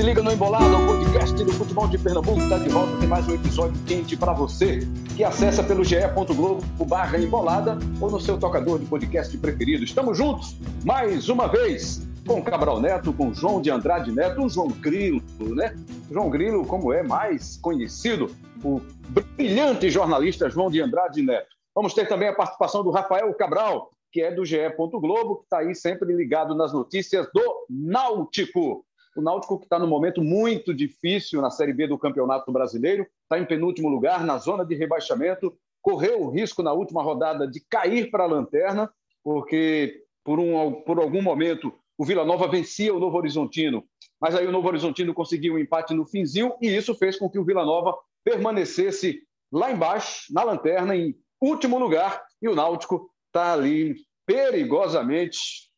se liga no Embolado, o podcast do futebol de Pernambuco está de volta, tem mais um episódio quente para você, que acessa pelo ge.globo barra embolada ou no seu tocador de podcast preferido. Estamos juntos, mais uma vez, com Cabral Neto, com João de Andrade Neto, o João Grilo, né? João Grilo, como é mais conhecido, o brilhante jornalista João de Andrade Neto. Vamos ter também a participação do Rafael Cabral, que é do GE. Globo, que está aí sempre ligado nas notícias do Náutico. O Náutico que está num momento muito difícil na Série B do Campeonato Brasileiro, está em penúltimo lugar, na zona de rebaixamento, correu o risco na última rodada de cair para a lanterna, porque por, um, por algum momento o Vila Nova vencia o Novo Horizontino, mas aí o Novo Horizontino conseguiu um empate no finzinho e isso fez com que o Vila Nova permanecesse lá embaixo, na lanterna, em último lugar, e o Náutico está ali perigosamente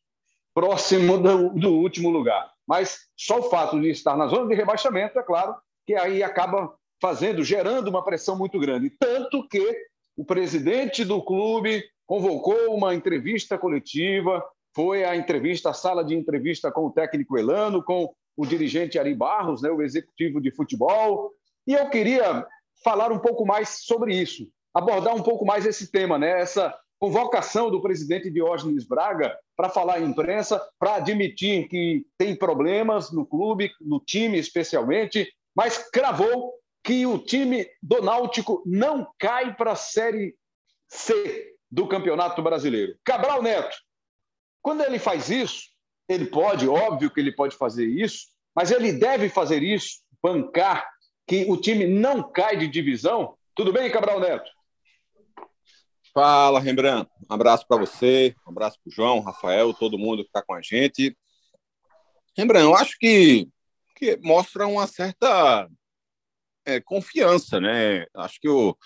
próximo do, do último lugar. Mas só o fato de estar na zona de rebaixamento, é claro, que aí acaba fazendo, gerando uma pressão muito grande. Tanto que o presidente do clube convocou uma entrevista coletiva, foi a entrevista, a sala de entrevista com o técnico Elano, com o dirigente Ari Barros, né, o executivo de futebol. E eu queria falar um pouco mais sobre isso, abordar um pouco mais esse tema, né, essa convocação do presidente Diógenes Braga para falar à imprensa, para admitir que tem problemas no clube, no time especialmente, mas cravou que o time do Náutico não cai para a Série C do Campeonato Brasileiro. Cabral Neto, quando ele faz isso, ele pode, óbvio que ele pode fazer isso, mas ele deve fazer isso, bancar que o time não cai de divisão. Tudo bem, Cabral Neto? Fala, Rembrandt. Um abraço para você, um abraço para o João, Rafael, todo mundo que está com a gente. Rembrandt, eu acho que, que mostra uma certa é, confiança, né? Acho que o,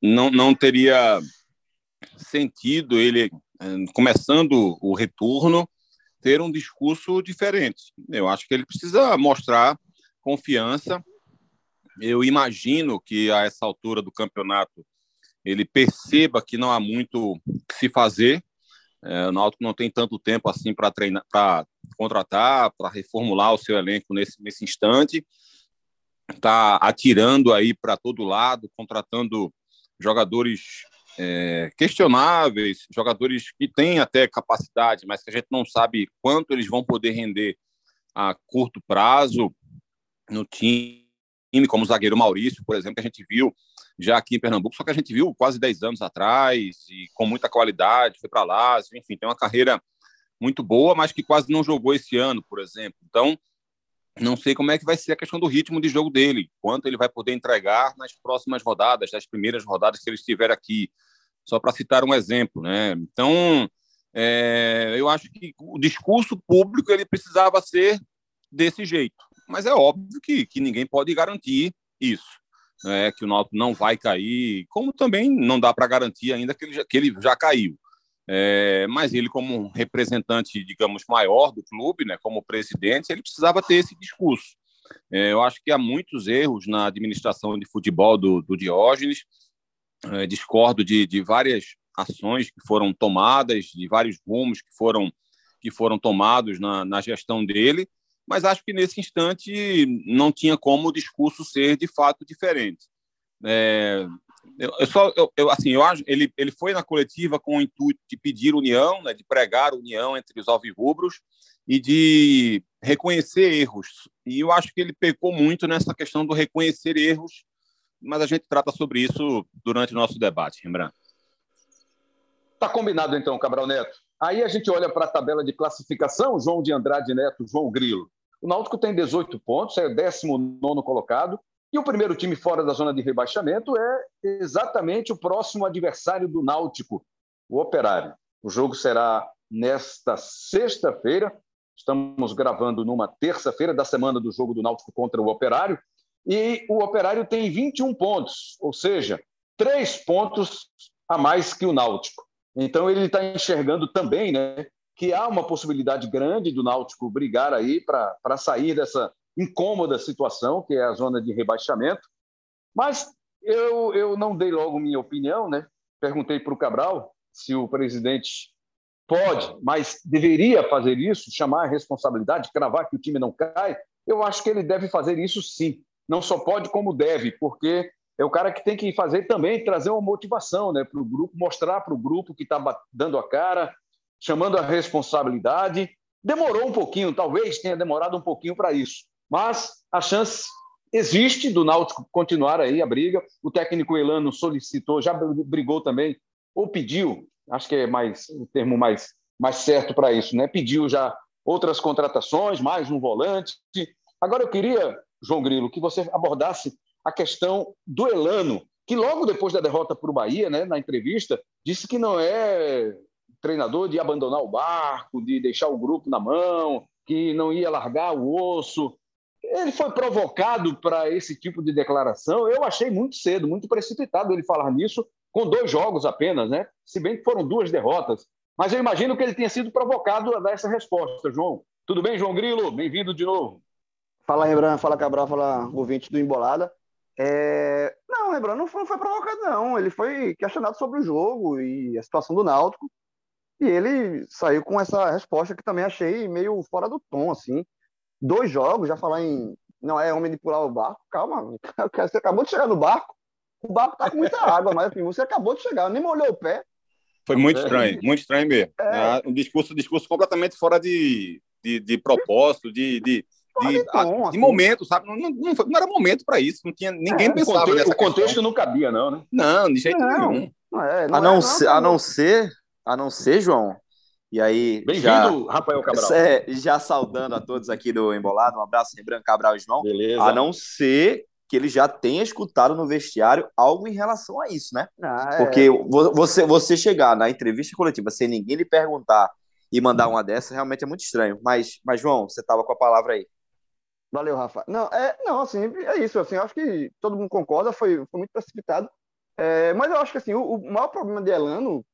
não, não teria sentido ele, é, começando o retorno, ter um discurso diferente. Eu acho que ele precisa mostrar confiança. Eu imagino que a essa altura do campeonato ele perceba que não há muito que se fazer. É, o Náutico não tem tanto tempo assim para treinar, para contratar, para reformular o seu elenco nesse, nesse instante. Está atirando aí para todo lado, contratando jogadores é, questionáveis, jogadores que têm até capacidade, mas que a gente não sabe quanto eles vão poder render a curto prazo no time, como o zagueiro Maurício, por exemplo, que a gente viu já aqui em Pernambuco, só que a gente viu quase 10 anos atrás e com muita qualidade, foi para lá, enfim, tem uma carreira muito boa, mas que quase não jogou esse ano, por exemplo. Então, não sei como é que vai ser a questão do ritmo de jogo dele, quanto ele vai poder entregar nas próximas rodadas, nas primeiras rodadas que ele estiver aqui, só para citar um exemplo, né? Então, é, eu acho que o discurso público ele precisava ser desse jeito, mas é óbvio que, que ninguém pode garantir isso é, que o Náutico não vai cair, como também não dá para garantir ainda que ele já, que ele já caiu. É, mas ele, como representante, digamos, maior do clube, né, como presidente, ele precisava ter esse discurso. É, eu acho que há muitos erros na administração de futebol do, do Diógenes, é, discordo de, de várias ações que foram tomadas, de vários rumos que foram, que foram tomados na, na gestão dele, mas acho que nesse instante não tinha como o discurso ser de fato diferente. É, eu, eu, só, eu, eu, assim, eu acho, ele, ele foi na coletiva com o intuito de pedir união, né, de pregar união entre os alvirrubros e de reconhecer erros. E eu acho que ele pecou muito nessa questão do reconhecer erros, mas a gente trata sobre isso durante o nosso debate, Rembrandt. Tá combinado então, Cabral Neto. Aí a gente olha para a tabela de classificação, João de Andrade Neto, João Grilo. O Náutico tem 18 pontos, é o 19 colocado, e o primeiro time fora da zona de rebaixamento é exatamente o próximo adversário do Náutico, o Operário. O jogo será nesta sexta-feira. Estamos gravando numa terça-feira da semana do jogo do Náutico contra o Operário. E o Operário tem 21 pontos, ou seja, três pontos a mais que o Náutico. Então ele está enxergando também né, que há uma possibilidade grande do Náutico brigar aí para sair dessa incômoda situação, que é a zona de rebaixamento. Mas eu, eu não dei logo minha opinião, né? Perguntei para o Cabral se o presidente pode, mas deveria fazer isso, chamar a responsabilidade, cravar que o time não cai. eu acho que ele deve fazer isso sim. Não só pode, como deve, porque é o cara que tem que fazer também, trazer uma motivação né, para o grupo, mostrar para o grupo que está dando a cara, chamando a responsabilidade. Demorou um pouquinho, talvez tenha demorado um pouquinho para isso, mas a chance existe do Náutico continuar aí a briga. O técnico Elano solicitou, já brigou também, ou pediu, acho que é mais o termo mais, mais certo para isso, né? Pediu já outras contratações, mais um volante. Agora eu queria, João Grilo, que você abordasse a questão do Elano, que logo depois da derrota para o Bahia, né, na entrevista, disse que não é treinador de abandonar o barco, de deixar o grupo na mão, que não ia largar o osso. Ele foi provocado para esse tipo de declaração. Eu achei muito cedo, muito precipitado ele falar nisso, com dois jogos apenas, né? Se bem que foram duas derrotas. Mas eu imagino que ele tenha sido provocado a dar essa resposta, João. Tudo bem, João Grilo? Bem-vindo de novo. Fala, Rembrandt. Fala, Cabral. Fala, ouvinte do Embolada. É... Não, Rembrandt não foi, não foi provocado, não. Ele foi questionado sobre o jogo e a situação do Náutico. E ele saiu com essa resposta que também achei meio fora do tom, assim. Dois jogos, já falar em não é homem de pular o barco. Calma, você acabou de chegar no barco. O barco tá com muita água, mas enfim, você acabou de chegar, nem molhou o pé. Foi muito estranho, muito estranho mesmo. É. Um discurso, um discurso completamente fora de, de, de propósito, de, de, de, tom, de assim. momento, sabe? Não, não, não, era momento para isso, não tinha ninguém é, pensava o contexto, O contexto não cabia, não, né? Não, de jeito não, nenhum. Não é, não a, não é, ser, a não ser, a não ser, João. E aí, bem-vindo, Rafael Cabral. É, já saudando a todos aqui do Embolado, um abraço, Rebran Cabral e João. Beleza. A não ser que ele já tenha escutado no vestiário algo em relação a isso, né? Ah, é. Porque você, você chegar na entrevista coletiva sem ninguém lhe perguntar e mandar uma dessa realmente é muito estranho. Mas, mas João, você estava com a palavra aí. Valeu, Rafa. Não, é, não, assim, é isso. Assim, eu acho que todo mundo concorda, foi, foi muito precipitado. É, mas eu acho que assim, o, o maior problema de Elano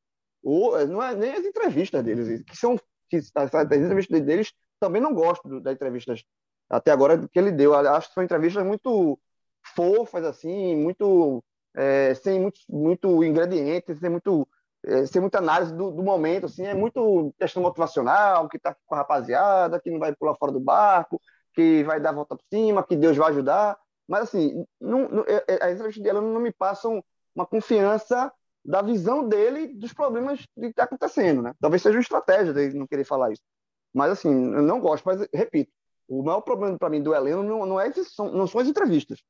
o, não é nem as entrevistas deles, que são que, as, as entrevistas deles também não gosto das entrevistas até agora que ele deu. Acho que são entrevistas muito fofas, assim, muito é, sem muito, muito ingredientes, sem, muito, é, sem muita análise do, do, momento, assim, é muito questão motivacional, que está com a rapaziada, que não vai pular fora do barco, que vai dar a volta por cima, que Deus vai ajudar. Mas, assim, não, não, as entrevistas dela não me passam uma confiança da visão dele dos problemas que está acontecendo, né? Talvez seja uma estratégia dele não querer falar isso. Mas, assim, eu não gosto. Mas, repito, o maior problema para mim do Heleno não, não, é, não são as entrevistas.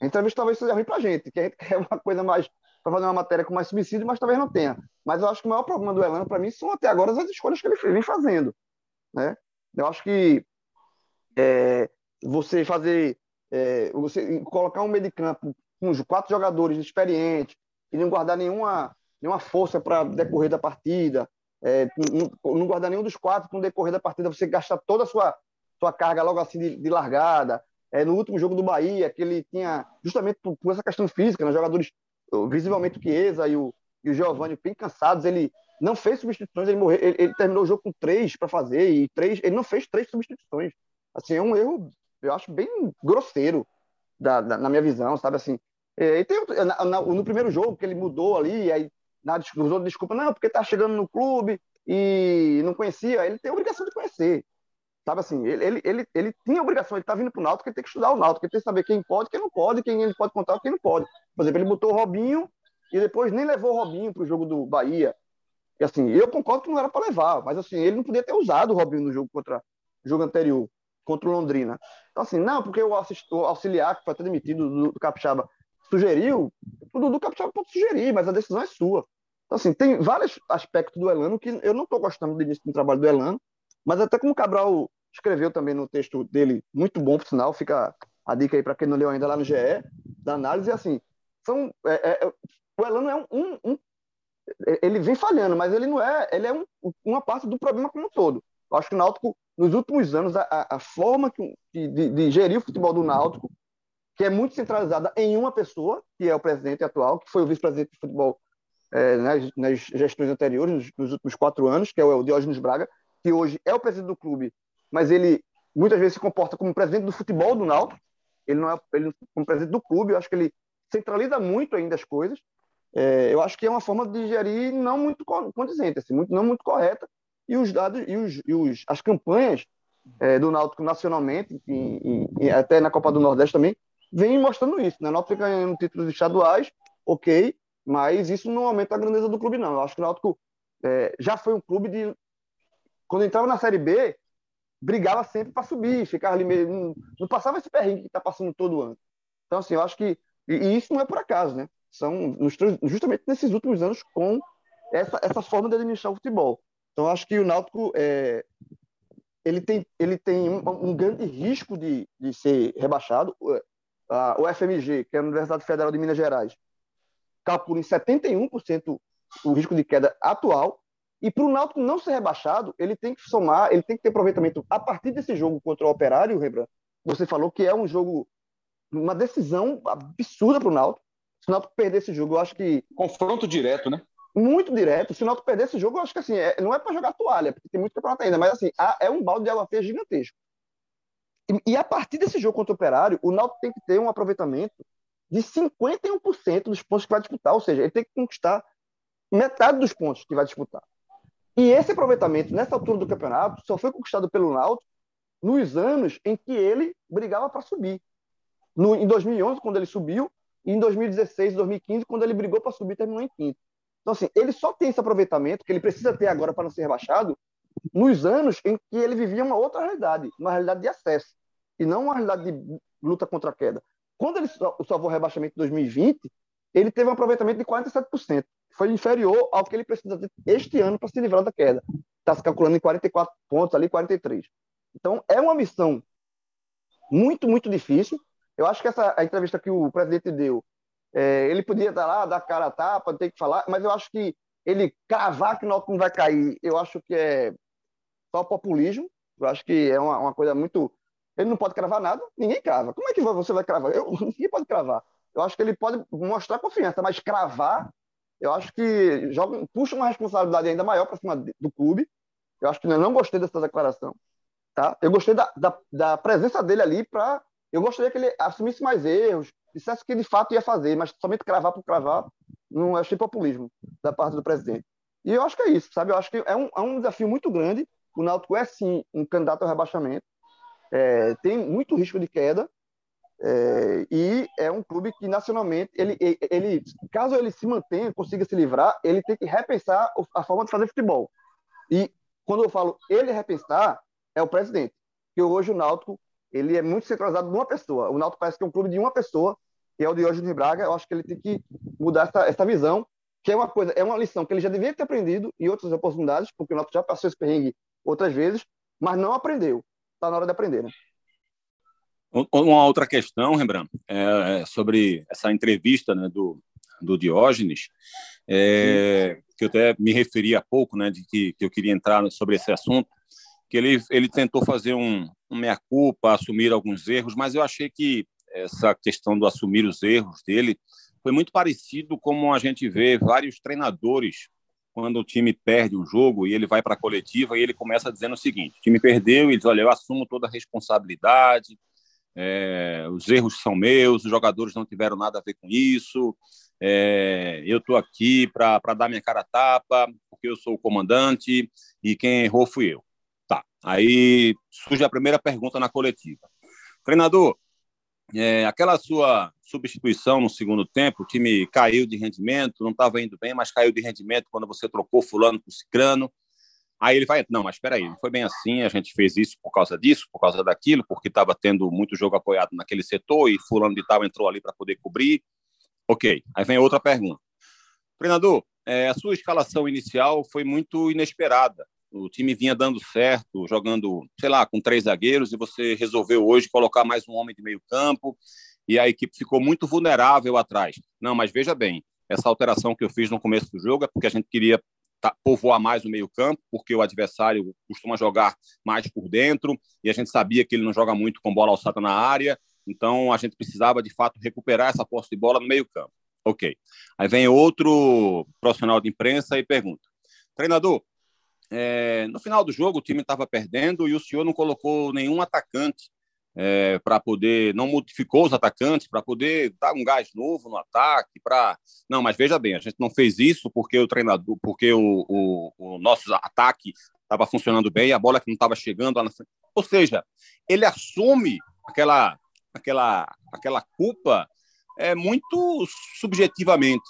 A entrevista talvez seja ruim para a gente, que a gente quer uma coisa mais para fazer uma matéria com mais subsídio, mas talvez não tenha. Mas eu acho que o maior problema do Elano, para mim, são até agora as escolhas que ele vem fazendo. Né? Eu acho que é, você fazer, é, você colocar um meio de campo com quatro jogadores experientes e não guardar nenhuma, nenhuma força para decorrer da partida, é, não, não, guardar nenhum dos quatro para decorrer da partida, você gastar toda a sua, sua carga logo assim de, de largada, é, no último jogo do Bahia, que ele tinha, justamente por, por essa questão física, né, jogadores visivelmente o Chiesa e o, e o Giovanni bem cansados, ele não fez substituições, ele, morreu, ele, ele terminou o jogo com três para fazer, e três, ele não fez três substituições. Assim, é um erro, eu acho, bem grosseiro da, da na minha visão, sabe assim. É, e tem, na, na, no primeiro jogo, que ele mudou ali, aí na, desculpa, não, porque tá chegando no clube e não conhecia, ele tem a obrigação de conhecer. Sabe assim, ele, ele, ele, ele tinha a obrigação, ele tá vindo pro Náutico, ele tem que estudar o Náutico, ele tem que saber quem pode, quem não pode, quem ele pode contar, quem não pode. Por exemplo, ele botou o Robinho e depois nem levou o Robinho pro jogo do Bahia. E assim, eu concordo que não era para levar, mas assim, ele não podia ter usado o Robinho no jogo contra o jogo anterior, contra o Londrina. Então assim, não, porque o, auxiliar que foi até demitido do, do Capixaba sugeriu, o Dudu Capixaba pode sugerir, mas a decisão é sua. Então assim, tem vários aspectos do Elano que eu não estou gostando do início do trabalho do Elano, mas até como o Cabral escreveu também no texto dele, muito bom, por sinal, fica a dica aí para quem não leu ainda lá no GE, da análise, assim, são, é, é, o Elano é um, um, ele vem falhando, mas ele não é, ele é um, uma parte do problema como um todo. Eu acho que o Náutico, nos últimos anos, a, a forma que, de, de, gerir o futebol do Náutico, que é muito centralizada em uma pessoa, que é o presidente atual, que foi o vice-presidente de futebol é, nas, nas, gestões anteriores, nos, nos, últimos quatro anos, que é o Diógenes Braga, que hoje é o presidente do clube, mas ele muitas vezes se comporta como presidente do futebol do Náutico. Ele não é ele, como presidente do clube. Eu acho que ele centraliza muito ainda as coisas. É, eu acho que é uma forma de gerir não muito condizente, assim, muito, não muito correta. E os dados e, os, e os, as campanhas é, do Náutico nacionalmente, e, e, até na Copa do Nordeste também, vem mostrando isso. Né? O Náutico ganhando títulos estaduais, ok, mas isso não aumenta a grandeza do clube, não. Eu acho que o Náutico é, já foi um clube de. Quando entrava na Série B, brigava sempre para subir, ficava ali meio. Não, não passava esse perrengue que está passando todo ano. Então, assim, eu acho que. E, e isso não é por acaso, né? São justamente nesses últimos anos com essa, essa forma de administrar o futebol. Então, acho que o Náutico é, ele tem, ele tem um, um grande risco de, de ser rebaixado. A, o FMG, que é a Universidade Federal de Minas Gerais, calcula em 71% o risco de queda atual. E para o Náutico não ser rebaixado, ele tem que somar, ele tem que ter aproveitamento a partir desse jogo contra o Operário, Rembrandt. Você falou que é um jogo, uma decisão absurda para o Náutico. Se o Náutico perder esse jogo, eu acho que. Confronto direto, né? Muito direto. Se o Náutico perder esse jogo, eu acho que assim, é, não é para jogar toalha, porque tem muito campeonato ainda, mas assim, é um balde de água fria gigantesco. E, a partir desse jogo contra o Operário, o Náutico tem que ter um aproveitamento de 51% dos pontos que vai disputar, ou seja, ele tem que conquistar metade dos pontos que vai disputar. E esse aproveitamento, nessa altura do campeonato, só foi conquistado pelo Náutico nos anos em que ele brigava para subir. No, em 2011, quando ele subiu, e em 2016, 2015, quando ele brigou para subir, terminou em quinto. Então, assim, ele só tem esse aproveitamento que ele precisa ter agora para não ser rebaixado nos anos em que ele vivia uma outra realidade, uma realidade de acesso, e não uma realidade de luta contra a queda. Quando ele salvou o rebaixamento em 2020, ele teve um aproveitamento de 47%. Foi inferior ao que ele precisa este ano para se livrar da queda. Está se calculando em 44 pontos, ali 43. Então, é uma missão muito, muito difícil. Eu acho que essa a entrevista que o presidente deu, é, ele podia estar lá, dar cara a tapa, ter que falar, mas eu acho que ele cravar que o não vai cair, eu acho que é só populismo. Eu acho que é uma, uma coisa muito ele não pode cravar nada, ninguém crava. Como é que você vai cravar? Eu, ninguém pode cravar. Eu acho que ele pode mostrar confiança, mas cravar, eu acho que joga, puxa uma responsabilidade ainda maior para cima do clube. Eu acho que eu não gostei dessa declaração. Tá? Eu gostei da, da, da presença dele ali para. Eu gostaria que ele assumisse mais erros, dissesse que de fato ia fazer, mas somente cravar por cravar, não achei populismo da parte do presidente. E eu acho que é isso, sabe? Eu acho que é um, é um desafio muito grande. O Náutico é sim um candidato ao rebaixamento é, tem muito risco de queda é, e é um clube que nacionalmente ele, ele, caso ele se mantenha, consiga se livrar, ele tem que repensar a forma de fazer futebol. E quando eu falo ele repensar, é o presidente. Que hoje o Náutico ele é muito centralizado numa pessoa. O Náutico parece que é um clube de uma pessoa, que é o Diógenes Braga. Eu acho que ele tem que mudar essa, essa visão, que é uma coisa, é uma lição que ele já devia ter aprendido em outras oportunidades, porque o Náutico já passou esse perrengue outras vezes, mas não aprendeu está na hora de aprender, né? Uma outra questão, Rembrandt, é, é sobre essa entrevista né, do, do Diógenes, é, que eu até me referi há pouco, né, de que, que eu queria entrar sobre esse assunto, que ele, ele tentou fazer um, um meia-culpa, assumir alguns erros, mas eu achei que essa questão do assumir os erros dele foi muito parecido como a gente vê vários treinadores quando o time perde um jogo e ele vai para a coletiva e ele começa dizendo o seguinte: o time perdeu e diz, olha, eu assumo toda a responsabilidade, é, os erros são meus, os jogadores não tiveram nada a ver com isso, é, eu estou aqui para dar minha cara a tapa, porque eu sou o comandante e quem errou fui eu. Tá, aí surge a primeira pergunta na coletiva. Treinador, é, aquela sua substituição no segundo tempo, o time caiu de rendimento, não estava indo bem, mas caiu de rendimento quando você trocou fulano por cicrano. Aí ele vai, não, mas espera aí, não foi bem assim, a gente fez isso por causa disso, por causa daquilo, porque estava tendo muito jogo apoiado naquele setor e fulano de tal entrou ali para poder cobrir. Ok, aí vem outra pergunta. Treinador, é, a sua escalação inicial foi muito inesperada o time vinha dando certo, jogando, sei lá, com três zagueiros, e você resolveu hoje colocar mais um homem de meio campo, e a equipe ficou muito vulnerável atrás. Não, mas veja bem, essa alteração que eu fiz no começo do jogo é porque a gente queria povoar mais o meio campo, porque o adversário costuma jogar mais por dentro, e a gente sabia que ele não joga muito com bola alçada na área, então a gente precisava, de fato, recuperar essa posse de bola no meio campo. Ok. Aí vem outro profissional de imprensa e pergunta, treinador, é, no final do jogo, o time estava perdendo e o senhor não colocou nenhum atacante é, para poder, não modificou os atacantes para poder dar um gás novo no ataque. Para não, mas veja bem, a gente não fez isso porque o treinador, porque o, o, o nosso ataque estava funcionando bem, a bola que não estava chegando lá na frente. Ou seja, ele assume aquela, aquela, aquela culpa é, muito subjetivamente.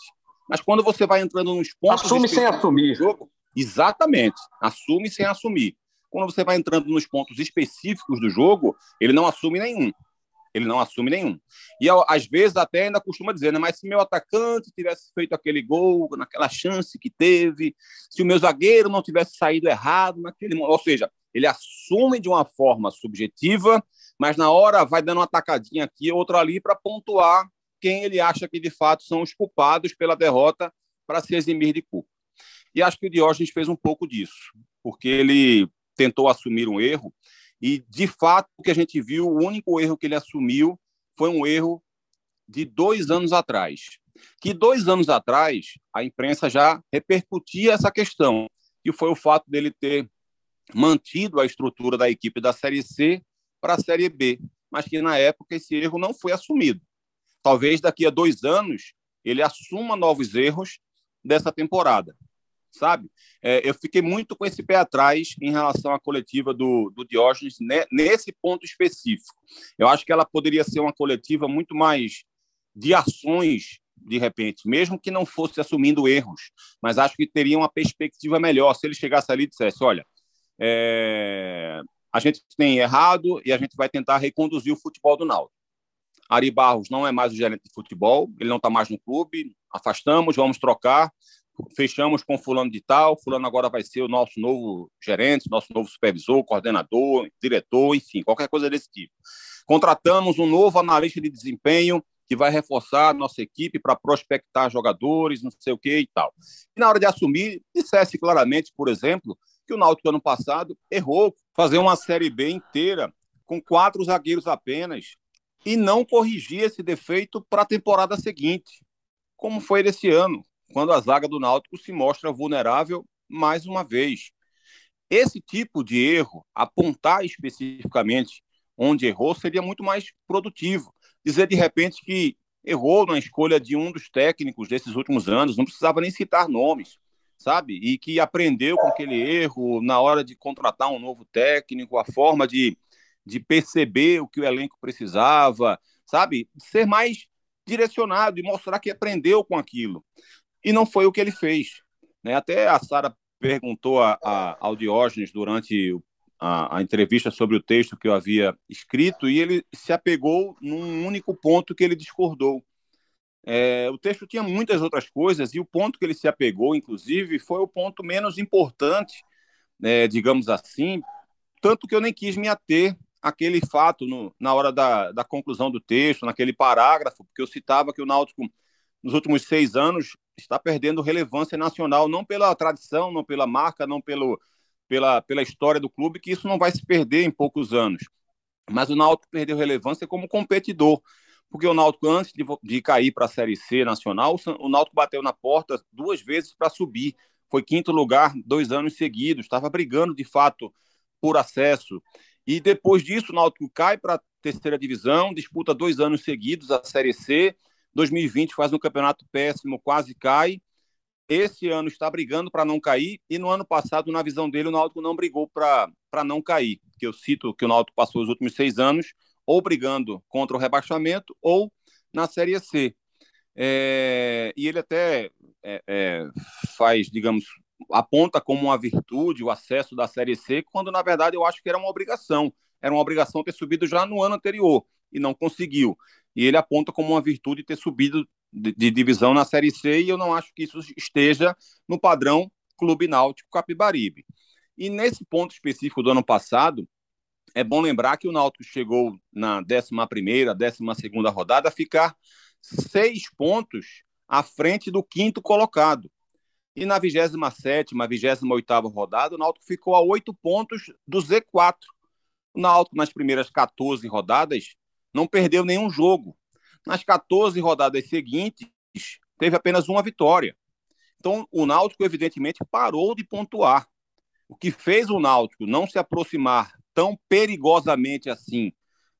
Mas quando você vai entrando nos pontos. Assume sem assumir. Jogo, exatamente. Assume sem assumir. Quando você vai entrando nos pontos específicos do jogo, ele não assume nenhum. Ele não assume nenhum. E às vezes até ainda costuma dizer, né? Mas se meu atacante tivesse feito aquele gol naquela chance que teve, se o meu zagueiro não tivesse saído errado naquele ou seja, ele assume de uma forma subjetiva, mas na hora vai dando uma tacadinha aqui, outra ali para pontuar quem ele acha que de fato são os culpados pela derrota para se eximir de culpa. E acho que o Diógenes fez um pouco disso, porque ele tentou assumir um erro e, de fato, o que a gente viu, o único erro que ele assumiu foi um erro de dois anos atrás. Que dois anos atrás a imprensa já repercutia essa questão, que foi o fato dele ter mantido a estrutura da equipe da Série C para a Série B, mas que na época esse erro não foi assumido. Talvez daqui a dois anos ele assuma novos erros dessa temporada sabe? É, eu fiquei muito com esse pé atrás em relação à coletiva do, do Diógenes né, nesse ponto específico. Eu acho que ela poderia ser uma coletiva muito mais de ações, de repente, mesmo que não fosse assumindo erros, mas acho que teria uma perspectiva melhor se ele chegasse ali e dissesse: olha, é, a gente tem errado e a gente vai tentar reconduzir o futebol do Náutico. Ari Barros não é mais o gerente de futebol, ele não está mais no clube, afastamos, vamos trocar fechamos com fulano de tal, fulano agora vai ser o nosso novo gerente, nosso novo supervisor, coordenador, diretor, enfim, qualquer coisa desse tipo. Contratamos um novo analista de desempenho que vai reforçar a nossa equipe para prospectar jogadores, não sei o que e tal. E na hora de assumir, dissesse claramente, por exemplo, que o Náutico ano passado errou fazer uma Série B inteira com quatro zagueiros apenas e não corrigir esse defeito para a temporada seguinte, como foi desse ano quando a zaga do Náutico se mostra vulnerável mais uma vez. Esse tipo de erro, apontar especificamente onde errou, seria muito mais produtivo. Dizer de repente que errou na escolha de um dos técnicos desses últimos anos, não precisava nem citar nomes, sabe? E que aprendeu com aquele erro na hora de contratar um novo técnico, a forma de, de perceber o que o elenco precisava, sabe? Ser mais direcionado e mostrar que aprendeu com aquilo e não foi o que ele fez. Né? Até a Sara perguntou a, a, ao Diógenes durante a, a, entrevista sobre o texto que eu havia escrito e ele se apegou num único ponto que ele discordou. É, o texto tinha muitas outras coisas e o ponto que ele se apegou, inclusive, foi o ponto menos importante, é, digamos assim, tanto que eu nem quis me ater àquele fato no, na hora da, da conclusão do texto, naquele parágrafo, porque eu citava que o Náutico, nos últimos seis anos, está perdendo relevância nacional, não pela tradição, não pela marca, não pelo, pela, pela história do clube, que isso não vai se perder em poucos anos. Mas o Náutico perdeu relevância como competidor, porque o Náutico, antes de, de cair para a Série C nacional, o Náutico bateu na porta duas vezes para subir. Foi quinto lugar dois anos seguidos, estava brigando de fato por acesso. E depois disso, o Náutico cai para a terceira divisão, disputa dois anos seguidos a Série C, 2020 faz um campeonato péssimo, quase cai. Esse ano está brigando para não cair e no ano passado, na visão dele, o Náutico não brigou para não cair. Que eu cito que o Náutico passou os últimos seis anos ou brigando contra o rebaixamento ou na Série C. É, e ele até é, é, faz, digamos, aponta como uma virtude o acesso da Série C, quando na verdade eu acho que era uma obrigação. Era uma obrigação ter subido já no ano anterior e não conseguiu e ele aponta como uma virtude ter subido de, de, divisão na Série C, e eu não acho que isso esteja no padrão Clube Náutico Capibaribe. E nesse ponto específico do ano passado, é bom lembrar que o Náutico chegou na 11ª, 12ª rodada a ficar seis pontos à frente do quinto colocado. E na 27ª, 28ª rodada, o Náutico ficou a oito pontos do Z4. O Náutico, nas primeiras 14 rodadas, não perdeu nenhum jogo. Nas 14 rodadas seguintes, teve apenas uma vitória. Então, o Náutico, evidentemente, parou de pontuar. O que fez o Náutico não se aproximar tão perigosamente assim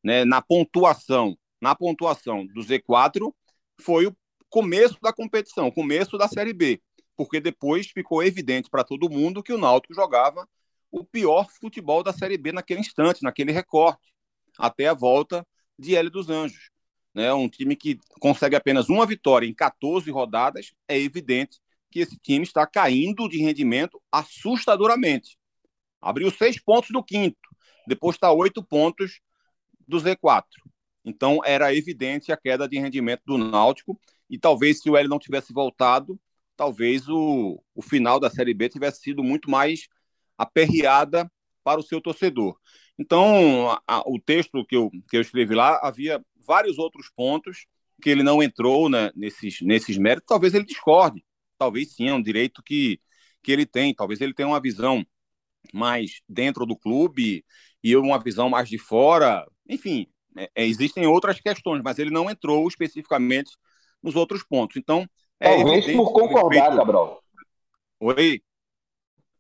né, na pontuação, na pontuação do Z4 foi o começo da competição, o começo da Série B, porque depois ficou evidente para todo mundo que o Náutico jogava o pior futebol da Série B naquele instante, naquele recorte, até a volta de Hélio dos Anjos. Né? Um time que consegue apenas uma vitória em 14 rodadas, é evidente que esse time está caindo de rendimento assustadoramente. Abriu seis pontos do quinto, depois está oito pontos do Z4. Então era evidente a queda de rendimento do Náutico e talvez se o Hélio não tivesse voltado, talvez o, o final da Série B tivesse sido muito mais aperreada para o seu torcedor. Então, a, a, o texto que eu, que eu escrevi lá havia vários outros pontos que ele não entrou né, nesses, nesses méritos. Talvez ele discorde, talvez sim, é um direito que, que ele tem. Talvez ele tenha uma visão mais dentro do clube e uma visão mais de fora. Enfim, é, é, existem outras questões, mas ele não entrou especificamente nos outros pontos. Então, é talvez por concordar, respeito... Cabral. Oi.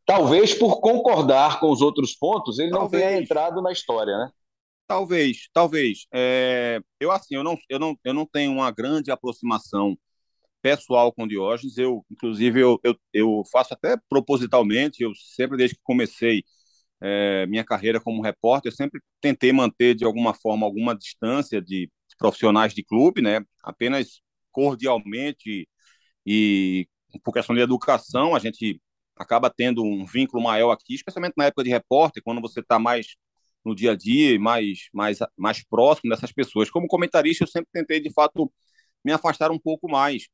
Talvez por concordar com os outros pontos, ele talvez. não tenha entrado na história, né? Talvez, talvez. É... eu assim, eu não, eu não, eu não tenho uma grande aproximação pessoal com Diógenes. Eu, inclusive, eu, eu, eu faço até propositalmente. Eu sempre desde que comecei é, minha carreira como repórter, eu sempre tentei manter de alguma forma alguma distância de profissionais de clube, né? Apenas cordialmente e por questão de educação, a gente acaba tendo um vínculo maior aqui, especialmente na época de repórter, quando você está mais no dia a dia, mais, mais, mais próximo dessas pessoas. Como comentarista, eu sempre tentei, de fato, me afastar um pouco mais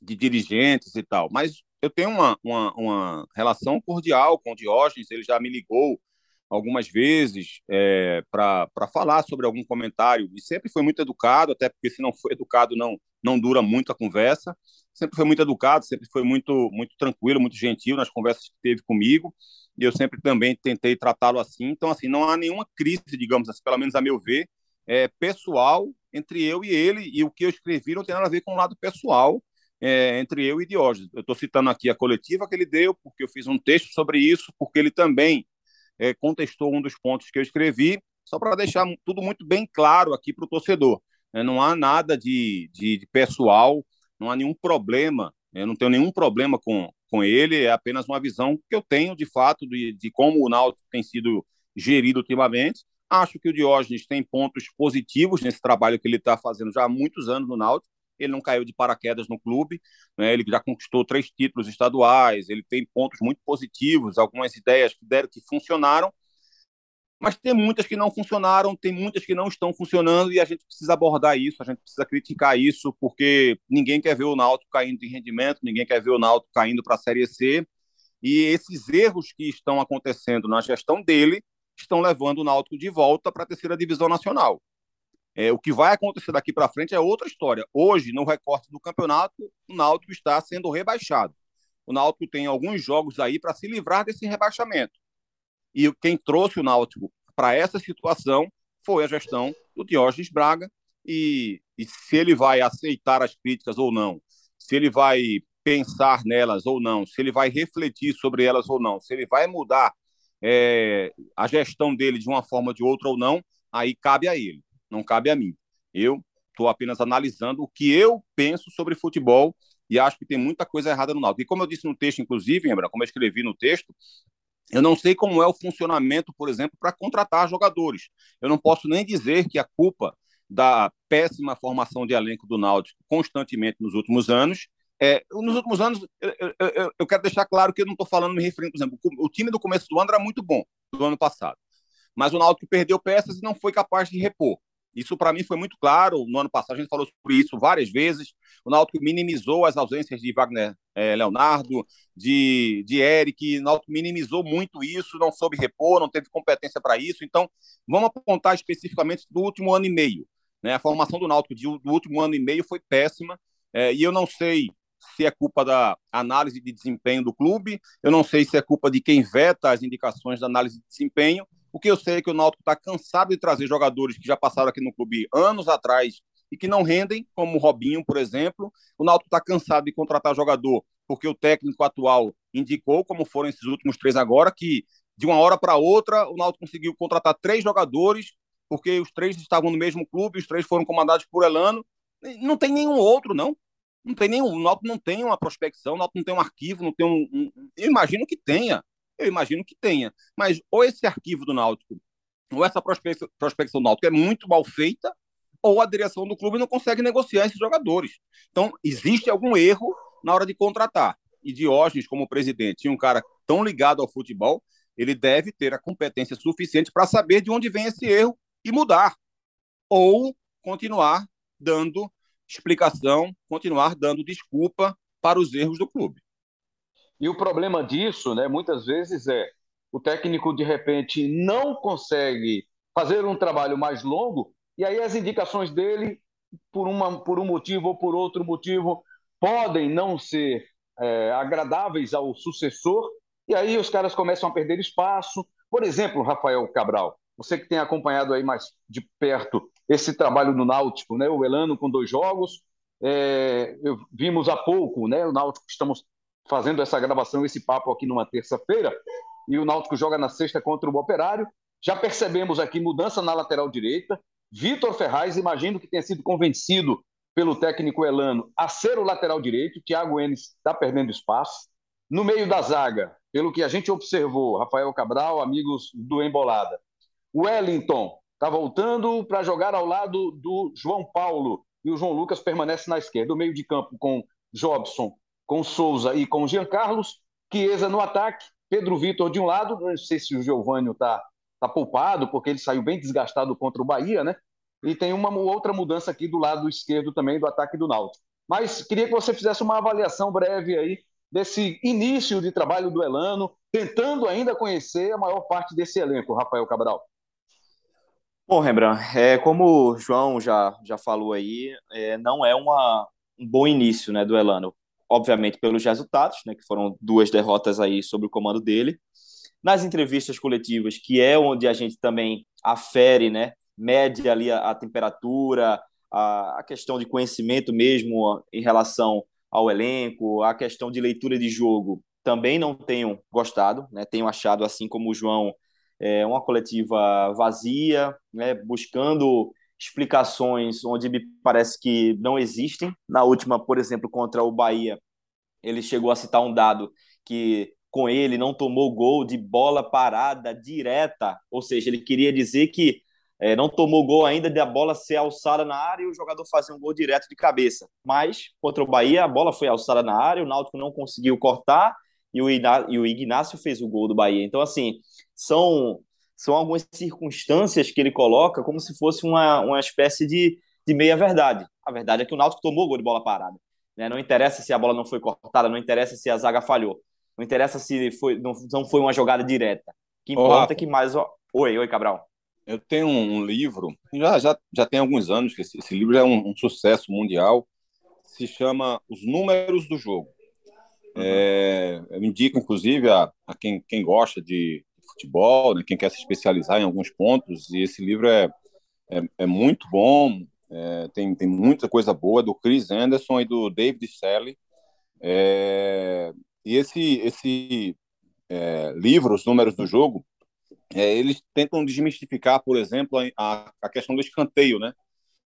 de dirigentes e tal. Mas eu tenho uma, uma, uma relação cordial com o Diógenes, ele já me ligou algumas vezes é, para falar sobre algum comentário e sempre foi muito educado, até porque se não for educado não não dura muito a conversa. Sempre foi muito educado, sempre foi muito muito tranquilo, muito gentil nas conversas que teve comigo e eu sempre também tentei tratá-lo assim. Então assim não há nenhuma crise, digamos assim, pelo menos a meu ver, é, pessoal entre eu e ele e o que eu escrevi não tem nada a ver com o lado pessoal é, entre eu e Diógenes. Eu estou citando aqui a coletiva que ele deu, porque eu fiz um texto sobre isso, porque ele também é, contestou um dos pontos que eu escrevi, só para deixar tudo muito bem claro aqui para o torcedor. É, não há nada de, de, de, pessoal, não há nenhum problema, eu não tenho nenhum problema com, com ele, é apenas uma visão que eu tenho, de fato, de, de como o Náutico tem sido gerido ultimamente. Acho que o Diógenes tem pontos positivos nesse trabalho que ele está fazendo já há muitos anos no Náutico, ele não caiu de paraquedas no clube, né? ele já conquistou três títulos estaduais, ele tem pontos muito positivos, algumas ideias que deram que funcionaram, mas tem muitas que não funcionaram, tem muitas que não estão funcionando e a gente precisa abordar isso, a gente precisa criticar isso, porque ninguém quer ver o Náutico caindo de rendimento, ninguém quer ver o Náutico caindo para a Série C, e esses erros que estão acontecendo na gestão dele estão levando o Náutico de volta para a terceira divisão nacional. É, o que vai acontecer daqui para frente é outra história. Hoje, no recorte do campeonato, o Náutico está sendo rebaixado. O Náutico tem alguns jogos aí para se livrar desse rebaixamento. E quem trouxe o Náutico para essa situação foi a gestão do Diógenes Braga. E, e se ele vai aceitar as críticas ou não, se ele vai pensar nelas ou não, se ele vai refletir sobre elas ou não, se ele vai mudar é, a gestão dele de uma forma ou de outra ou não, aí cabe a ele não cabe a mim. Eu estou apenas analisando o que eu penso sobre futebol e acho que tem muita coisa errada no Náutico. E como eu disse no texto, inclusive, lembra, como eu escrevi no texto, eu não sei como é o funcionamento, por exemplo, para contratar jogadores. Eu não posso nem dizer que a culpa da péssima formação de elenco do Náutico constantemente nos últimos anos. É, nos últimos anos, eu, eu, eu, quero deixar claro que eu não estou falando, me referindo, por exemplo, o time do começo do ano era muito bom, do ano passado. Mas o Náutico perdeu peças e não foi capaz de repor. Isso para mim foi muito claro. No ano passado a gente falou sobre isso várias vezes. O Náutico minimizou as ausências de Wagner é, Leonardo, de, de Eric. O Náutico minimizou muito isso, não soube repor, não teve competência para isso. Então, vamos apontar especificamente do último ano e meio. Né? A formação do Náutico de, do último ano e meio foi péssima. É, e eu não sei se é culpa da análise de desempenho do clube, eu não sei se é culpa de quem veta as indicações da análise de desempenho, o que eu sei é que o Náutico está cansado de trazer jogadores que já passaram aqui no clube anos atrás e que não rendem, como o Robinho, por exemplo. O Náutico está cansado de contratar jogador porque o técnico atual indicou, como foram esses últimos três agora, que de uma hora para outra o Náutico conseguiu contratar três jogadores porque os três estavam no mesmo clube, os três foram comandados por Elano. Não tem nenhum outro, não. Não tem nenhum. O Náutico não tem uma prospecção, o Náutico não tem um arquivo, não tem um. um imagino que tenha Eu imagino que tenha. Mas ou esse arquivo do Náutico, ou essa prospecção, prospecção do Náutico é muito mal feita, ou a direção do clube não consegue negociar esses jogadores. Então, existe algum erro na hora de contratar. E Diógenes, como presidente, e um cara tão ligado ao futebol, ele deve ter a competência suficiente para saber de onde vem esse erro e mudar. Ou continuar dando explicação, continuar dando desculpa para os erros do clube. E o problema disso, né, muitas vezes é o técnico de repente não consegue fazer um trabalho mais longo e aí as indicações dele por uma por um motivo ou por outro motivo podem não ser é, agradáveis ao sucessor e aí os caras começam a perder espaço. Por exemplo, Rafael Cabral, você que tem acompanhado aí mais de perto esse trabalho no Náutico, né? O Elano com dois jogos, é, vimos há pouco, né? O Náutico estamos fazendo essa gravação, esse papo aqui numa terça-feira, e o Náutico joga na sexta contra o Operário. Já percebemos aqui mudança na lateral direita. Vitor Ferraz, imagino que tenha sido convencido pelo técnico Elano a ser o lateral direito. Thiago Enes está perdendo espaço. No meio da zaga, pelo que a gente observou, Rafael Cabral, amigos do Embolada. Wellington está voltando para jogar ao lado do João Paulo e o João Lucas permanece na esquerda. O meio de campo com Jobson com Souza e com Jean Carlos, Chiesa no ataque, Pedro Vitor de um lado, não sei se o Giovanni está tá poupado, porque ele saiu bem desgastado contra o Bahia, né? E tem uma outra mudança aqui do lado esquerdo também do ataque do Náutico. Mas queria que você fizesse uma avaliação breve aí desse início de trabalho do Elano, tentando ainda conhecer a maior parte desse elenco, Rafael Cabral. Bom, Rembrandt, é, como o João já, já falou aí, é, não é uma, um bom início né, do Elano obviamente pelos resultados, né, que foram duas derrotas aí sob o comando dele. Nas entrevistas coletivas, que é onde a gente também afere, né, mede ali a, a temperatura, a, a, questão de conhecimento mesmo em relação ao elenco, a questão de leitura de jogo, também não tenho gostado, né, tenho achado, assim como o João, é, uma coletiva vazia, né, buscando explicações onde me parece que não existem. Na última, por exemplo, contra o Bahia, ele chegou a citar um dado que com ele não tomou gol de bola parada direta, ou seja, ele queria dizer que é, não tomou gol ainda de a bola ser alçada na área e o jogador fazer um gol direto de cabeça. Mas contra o Bahia, a bola foi alçada na área, o Náutico não conseguiu cortar e o, e o Ignácio fez o gol do Bahia. Então, assim, são são algumas circunstâncias que ele coloca como se fosse uma, uma espécie de, de meia-verdade. A verdade é que o Náutico tomou gol de bola parada. Né? Não interessa se a bola não foi cortada, não interessa se a zaga falhou, não interessa se foi, não, não foi uma jogada direta. O que importa é que mais. Oi, oi, Cabral. Eu tenho um livro, já, já, já tem alguns anos que esse, esse livro é um, um, sucesso mundial, se chama Os Números do Jogo. Uhum. É, eu indico, inclusive, a, a quem, quem gosta de, futebol, né, quem quer se especializar em alguns pontos, e esse livro é, é, é muito bom, é, tem, tem muita coisa boa do Chris Anderson e do David Shelley. É, e esse, esse é, livro, Os Números do Jogo, é, eles tentam desmistificar, por exemplo, a, a questão do escanteio, né?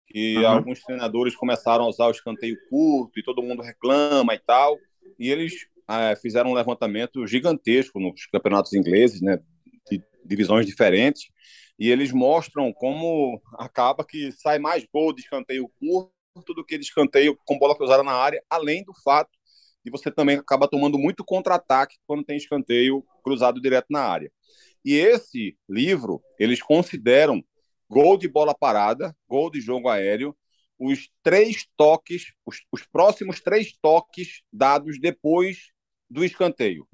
Que uhum. alguns treinadores começaram a usar o escanteio curto e todo mundo reclama e tal. E eles é, fizeram um levantamento gigantesco nos campeonatos ingleses, né? Divisões diferentes e eles mostram como acaba que sai mais gol de escanteio curto do que de escanteio com bola cruzada na área, além do fato de você também acaba tomando muito contra-ataque quando tem escanteio cruzado direto na área. E esse livro, eles consideram gol de bola parada, gol de jogo aéreo, os três toques, os, os próximos três toques dados depois do escanteio.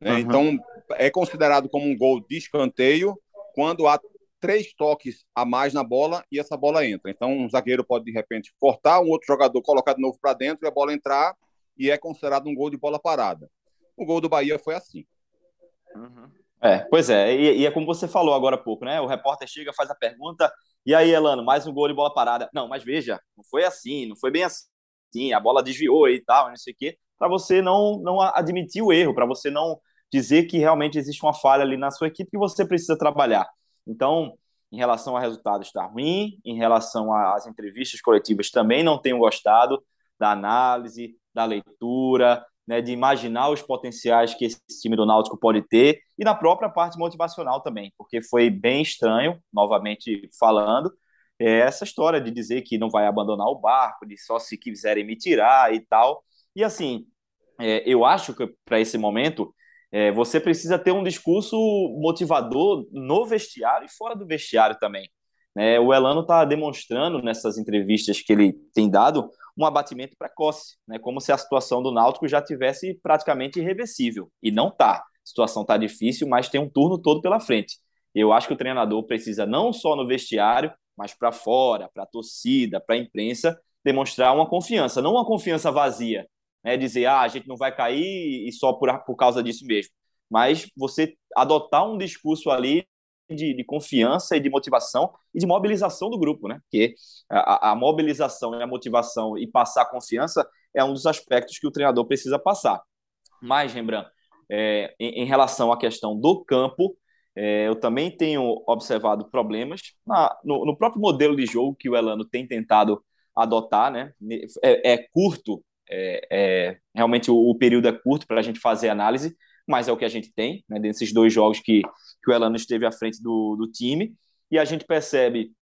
Né? Uhum. Então, é considerado como um gol de escanteio quando há três toques a mais na bola e essa bola entra. Então, um zagueiro pode, de repente, cortar, um outro jogador colocar de novo para dentro e a bola entrar e é considerado um gol de bola parada. O gol do Bahia foi assim. Uhum. É, pois é, e, e, é como você falou agora há pouco, né? O repórter chega, faz a pergunta, e aí, Elano, mais um gol de bola parada. Não, mas veja, não foi assim, não foi bem assim, a bola desviou e tal, não sei o quê, para você não, não admitir o erro, para você não dizer que realmente existe uma falha ali na sua equipe que você precisa trabalhar. Então, em relação a resultados está ruim, em relação às entrevistas coletivas também não tenho gostado da análise, da leitura, né, de imaginar os potenciais que esse time do Náutico pode ter e na própria parte motivacional também, porque foi bem estranho, novamente falando, é essa história de dizer que não vai abandonar o barco, de só se quiserem me tirar e tal. E assim, é, eu acho que para esse momento é, você precisa ter um discurso motivador no vestiário e fora do vestiário também. Né? O Elano está demonstrando nessas entrevistas que ele tem dado um abatimento precoce, né? como se a situação do Náutico já tivesse praticamente irreversível. E não está. A situação está difícil, mas tem um turno todo pela frente. Eu acho que o treinador precisa, não só no vestiário, mas para fora, para a torcida, para a imprensa, demonstrar uma confiança, não uma confiança vazia, né? dizer, ah, a gente não vai cair e só por, por causa disso mesmo. Mas você adotar um discurso ali de, de, confiança e de motivação e de mobilização do grupo, né? Porque a, a, mobilização e a motivação e passar confiança é um dos aspectos que o treinador precisa passar. Mas, Rembrandt, é, em, em, relação à questão do campo, é, eu também tenho observado problemas na, no, no, próprio modelo de jogo que o Elano tem tentado adotar, né? É, é curto, é, é, realmente o, o período é curto para a gente fazer análise, mas é o que a gente tem, né, desses dois jogos que, que o Elano esteve à frente do, do time, e a gente percebe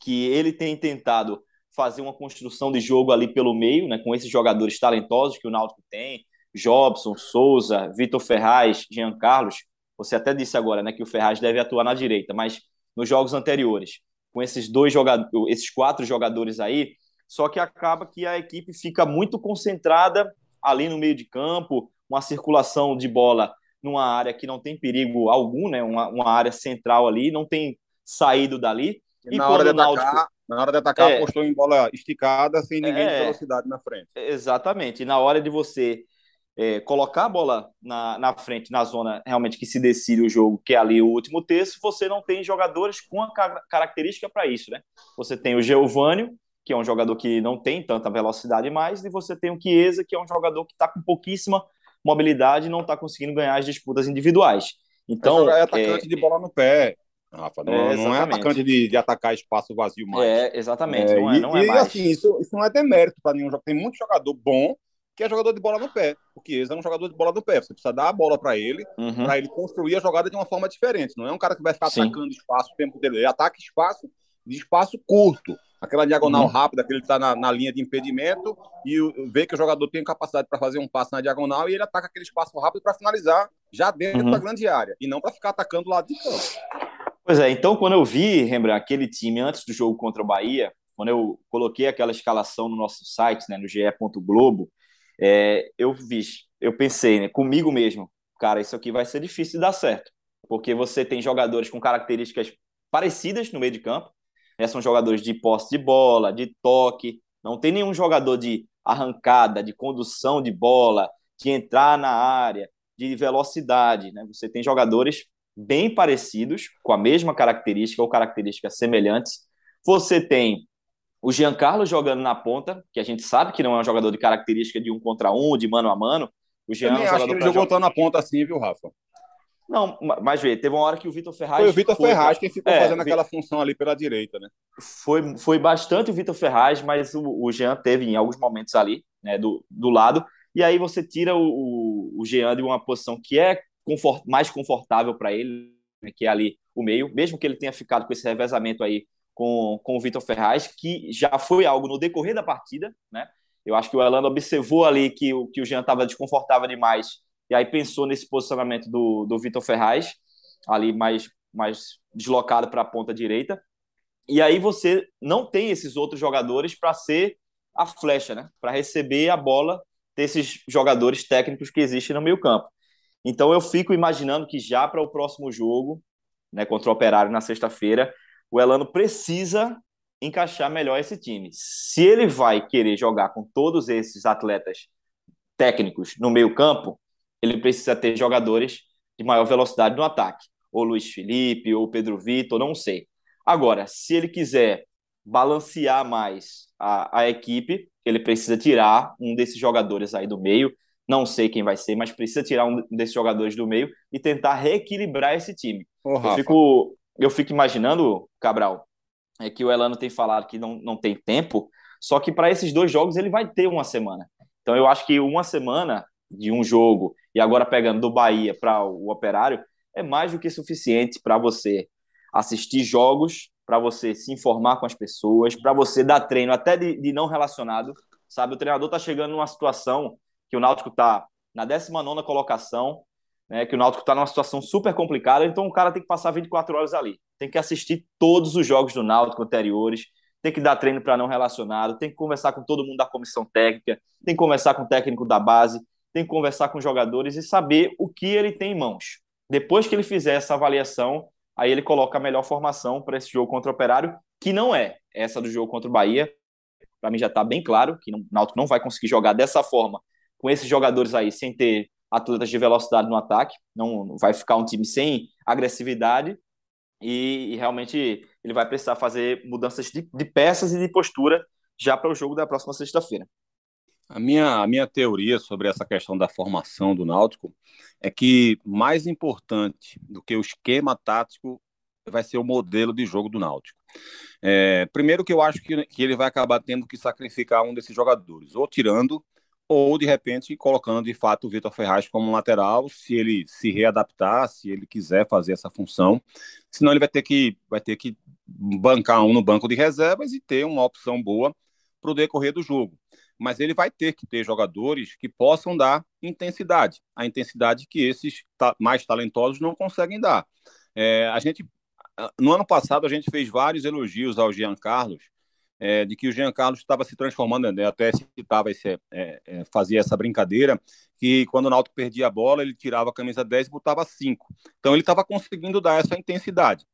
que ele tem tentado fazer uma construção de jogo ali pelo meio, né, com esses jogadores talentosos que o Náutico tem, Jobson, Souza, Vitor Ferraz, Jean Carlos, você até disse agora, né, que o Ferraz deve atuar na direita, mas nos jogos anteriores, com esses dois jogadores, esses quatro jogadores aí, só que acaba que a equipe fica muito concentrada ali no meio de campo, uma circulação de bola numa área que não tem perigo algum, né? Uma, uma área central ali, não tem saído dali. E, e na, hora de Náutico... atacar, na hora de atacar, é, apostou em bola esticada, sem ninguém é, de velocidade na frente. Exatamente. E na hora de você é, colocar a bola na, na frente, na zona realmente que se decide o jogo, que é ali o último terço, você não tem jogadores com a característica para isso, né? Você tem o Geovânio, que é um jogador que não tem tanta velocidade mais, e você tem o Chiesa, que é um jogador que está com pouquíssima mobilidade e não está conseguindo ganhar as disputas individuais. Então, é, é atacante é... de bola no pé. Rafa, não é, não é atacante de, de, atacar espaço vazio mais. É, exatamente. É, não é, não é e, assim, isso, isso não é demérito para nenhum jogador. Tem muito jogador bom que é jogador de bola no pé. O Chiesa é um jogador de bola no pé. Você precisa dar a bola para ele, uhum. para ele construir a jogada de uma forma diferente. Não é um cara que vai ficar Sim. atacando espaço o tempo dele. Ele ataca espaço de espaço curto aquela diagonal uhum. rápida que ele está na, na, linha de impedimento e vê que o jogador tem capacidade para fazer um passe na diagonal e ele ataca aquele espaço rápido para finalizar já dentro uhum. da grande área e não para ficar atacando o lado de campo. Pois é, então quando eu vi, Rembrandt, aquele time antes do jogo contra o Bahia, quando eu coloquei aquela escalação no nosso site, né, no ge.globo, é, eu vi, eu pensei, né, comigo mesmo, cara, isso aqui vai ser difícil de dar certo, porque você tem jogadores com características parecidas no meio de campo, né? São jogadores de posse de bola, de toque. Não tem nenhum jogador de arrancada, de condução de bola, de entrar na área, de velocidade. Né? Você tem jogadores bem parecidos, com a mesma característica ou características semelhantes. Você tem o Giancarlo jogando na ponta, que a gente sabe que não é um jogador de característica de um contra um, de mano a mano. O Jean é um jogador que ele jogou na ponta assim, viu, Rafa? Não, mas vê, teve uma hora que o Vitor Ferraz. Foi o Vitor Ferraz quem ficou é, fazendo aquela função ali pela direita, né? Foi, foi bastante o Vitor Ferraz, mas o, o Jean teve em alguns momentos ali, né, do, do lado. E aí você tira o, o Jean de uma posição que é confort, mais confortável para ele, né, que é ali o meio, mesmo que ele tenha ficado com esse revezamento aí com, com o Vitor Ferraz, que já foi algo no decorrer da partida, né? Eu acho que o Elano observou ali que, o, que o Jean estava desconfortável demais e aí pensou nesse posicionamento do, do Vitor Ferraz, ali mais, mais deslocado para a ponta direita. E aí você não tem esses outros jogadores para ser a flecha, né? Para receber a bola desses jogadores técnicos que existem no meio campo. Então eu fico imaginando que já para o próximo jogo, né, contra o Operário na sexta-feira, o Elano precisa encaixar melhor esse time. Se ele vai querer jogar com todos esses atletas técnicos no meio campo, ele precisa ter jogadores de maior velocidade no ataque. Ou Luiz Felipe, ou Pedro Vitor, não sei. Agora, se ele quiser balancear mais a, a equipe, ele precisa tirar um desses jogadores aí do meio. Não sei quem vai ser, mas precisa tirar um desses jogadores do meio e tentar reequilibrar esse time. eu, fico, eu fico imaginando, Cabral, é que o Elano tem falado que não, não tem tempo, só que para esses dois jogos ele vai ter uma semana. Então eu acho que uma semana de um jogo e agora pegando do Bahia para o Operário, é mais do que suficiente para você assistir jogos, para você se informar com as pessoas, para você dar treino até de, de, não relacionado. Sabe, o treinador está chegando numa situação que o Náutico está na 19 colocação, né, que o Náutico está numa situação super complicada, então o cara tem que passar 24 horas ali. Tem que assistir todos os jogos do Náutico anteriores, tem que dar treino para não relacionado, tem que conversar com todo mundo da comissão técnica, tem que conversar com o técnico da base, tem que conversar com os jogadores e saber o que ele tem em mãos. Depois que ele fizer essa avaliação, aí ele coloca a melhor formação para esse jogo contra o Operário, que não é essa do jogo contra o Bahia. Para mim já está bem claro que o Náutico não vai conseguir jogar dessa forma, com esses jogadores aí, sem ter atletas de velocidade no ataque. Não vai ficar um time sem agressividade e, e realmente ele vai precisar fazer mudanças de, de peças e de postura já para o jogo da próxima sexta-feira. A minha, a minha teoria sobre essa questão da formação do Náutico é que mais importante do que o esquema tático vai ser o modelo de jogo do Náutico. É, primeiro que eu acho que, que ele vai acabar tendo que sacrificar um desses jogadores, ou tirando, ou de repente colocando de fato o Vitor Ferraz como lateral, se ele se readaptar, se ele quiser fazer essa função. Senão ele vai ter que, vai ter que bancar um no banco de reservas e ter uma opção boa para o decorrer do jogo mas ele vai ter que ter jogadores que possam dar intensidade, a intensidade que esses mais talentosos não conseguem dar. É, a gente, no ano passado, a gente fez vários elogios ao Jean Carlos, é, de que o Jean Carlos estava se transformando, né, até citava esse, é, é, fazia essa brincadeira, que quando o Náutico perdia a bola, ele tirava a camisa 10 e botava 5. Então ele estava conseguindo dar essa intensidade.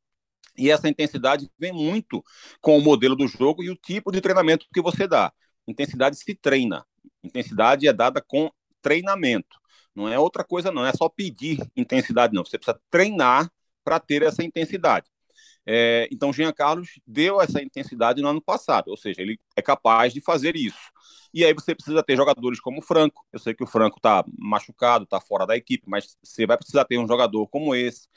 E essa intensidade vem muito com o modelo do jogo e o tipo de treinamento que você dá. Intensidade se treina. Intensidade é dada com treinamento. Não é outra coisa, não. É só pedir intensidade, não. Você precisa treinar para ter essa intensidade. É, então, Jean Carlos deu essa intensidade no ano passado, ou seja, ele é capaz de fazer isso. E aí você precisa ter jogadores como o Franco. Eu sei que o Franco está machucado, está fora da equipe, mas você vai precisar ter um jogador como esse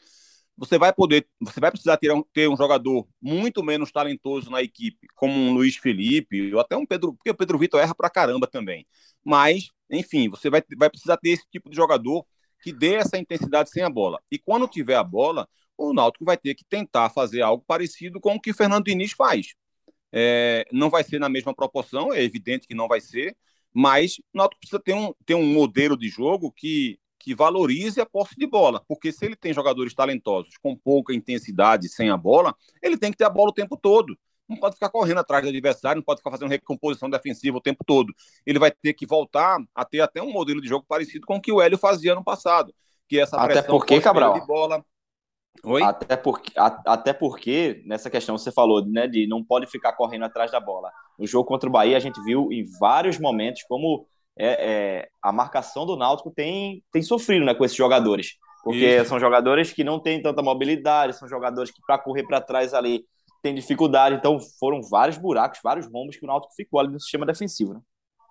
você vai poder, você vai precisar ter um, ter um jogador muito menos talentoso na equipe, como um Luiz Felipe, ou até um Pedro, porque o Pedro Vitor erra pra caramba também. Mas, enfim, você vai, vai precisar ter esse tipo de jogador que dê essa intensidade sem a bola. E quando tiver a bola, o Náutico vai ter que tentar fazer algo parecido com o que Fernando Diniz faz. É, não vai ser na mesma proporção, é evidente que não vai ser, mas o Náutico precisa ter um, ter um modelo de jogo que que valorize a posse de bola, porque se ele tem jogadores talentosos com pouca intensidade sem a bola, ele tem que ter a bola o tempo todo. Não pode ficar correndo atrás do adversário, não pode ficar fazendo recomposição defensiva o tempo todo. Ele vai ter que voltar a ter até um modelo de jogo parecido com o que o Hélio fazia no passado, que é essa até porque, Cabral, de bola. Oi? Até porque, até porque, nessa questão você falou, né, de não pode ficar correndo atrás da bola. No jogo contra o Bahia, a gente viu em vários momentos como é, é, a marcação do Náutico tem, tem sofrido né, com esses jogadores. Porque Isso. são jogadores que não têm tanta mobilidade, são jogadores que, para correr para trás ali, tem dificuldade. Então, foram vários buracos, vários rombos que o Náutico ficou ali no sistema defensivo. Né?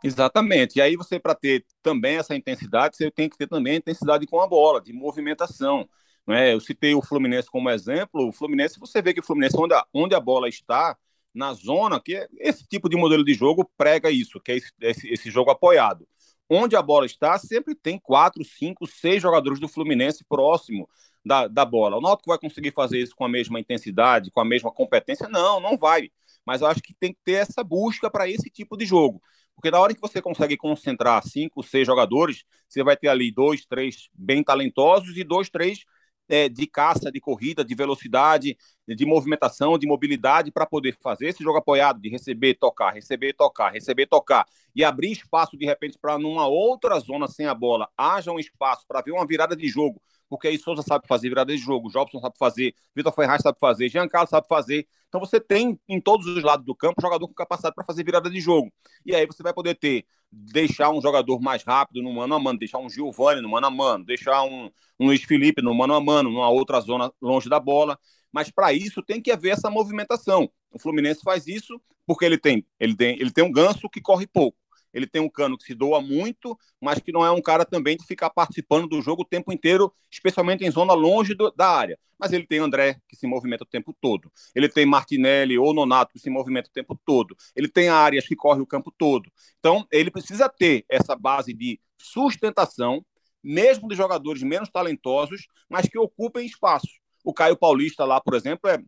Exatamente. E aí, você, para ter também essa intensidade, você tem que ter também intensidade com a bola, de movimentação. Né? Eu citei o Fluminense como exemplo. O Fluminense, você vê que o Fluminense, onde a, onde a bola está, na zona, que é esse tipo de modelo de jogo prega isso, que é esse, esse, esse jogo apoiado. Onde a bola está, sempre tem quatro, cinco, seis jogadores do Fluminense próximo da, da bola. O Náutico vai conseguir fazer isso com a mesma intensidade, com a mesma competência? Não, não vai. Mas eu acho que tem que ter essa busca para esse tipo de jogo. Porque na hora que você consegue concentrar cinco, seis jogadores, você vai ter ali dois, três bem talentosos e dois, três é, de caça, de corrida, de velocidade, de movimentação, de mobilidade para poder fazer esse jogo apoiado, de receber, tocar, receber, tocar, receber, tocar e abrir espaço de repente para numa outra zona sem a bola haja um espaço para ver uma virada de jogo, porque aí Souza sabe fazer virada de jogo, Jobson sabe fazer, Vitor Ferraz sabe fazer, Jean Carlos sabe fazer. Então você tem em todos os lados do campo jogador com capacidade para fazer virada de jogo. E aí você vai poder ter deixar um jogador mais rápido no mano a mano, deixar um Giovani no mano a mano, deixar um, um Luiz Felipe no mano a mano, numa outra zona longe da bola. Mas para isso tem que haver essa movimentação. O Fluminense faz isso porque ele tem, ele tem, ele tem um ganso que corre pouco. Ele tem um cano que se doa muito, mas que não é um cara também de ficar participando do jogo o tempo inteiro, especialmente em zona longe do, da área. Mas ele tem André, que se movimenta o tempo todo. Ele tem Martinelli ou Nonato, que se movimenta o tempo todo. Ele tem áreas que corre o campo todo. Então, ele precisa ter essa base de sustentação, mesmo de jogadores menos talentosos, mas que ocupem espaços. O Caio Paulista lá, por exemplo, é,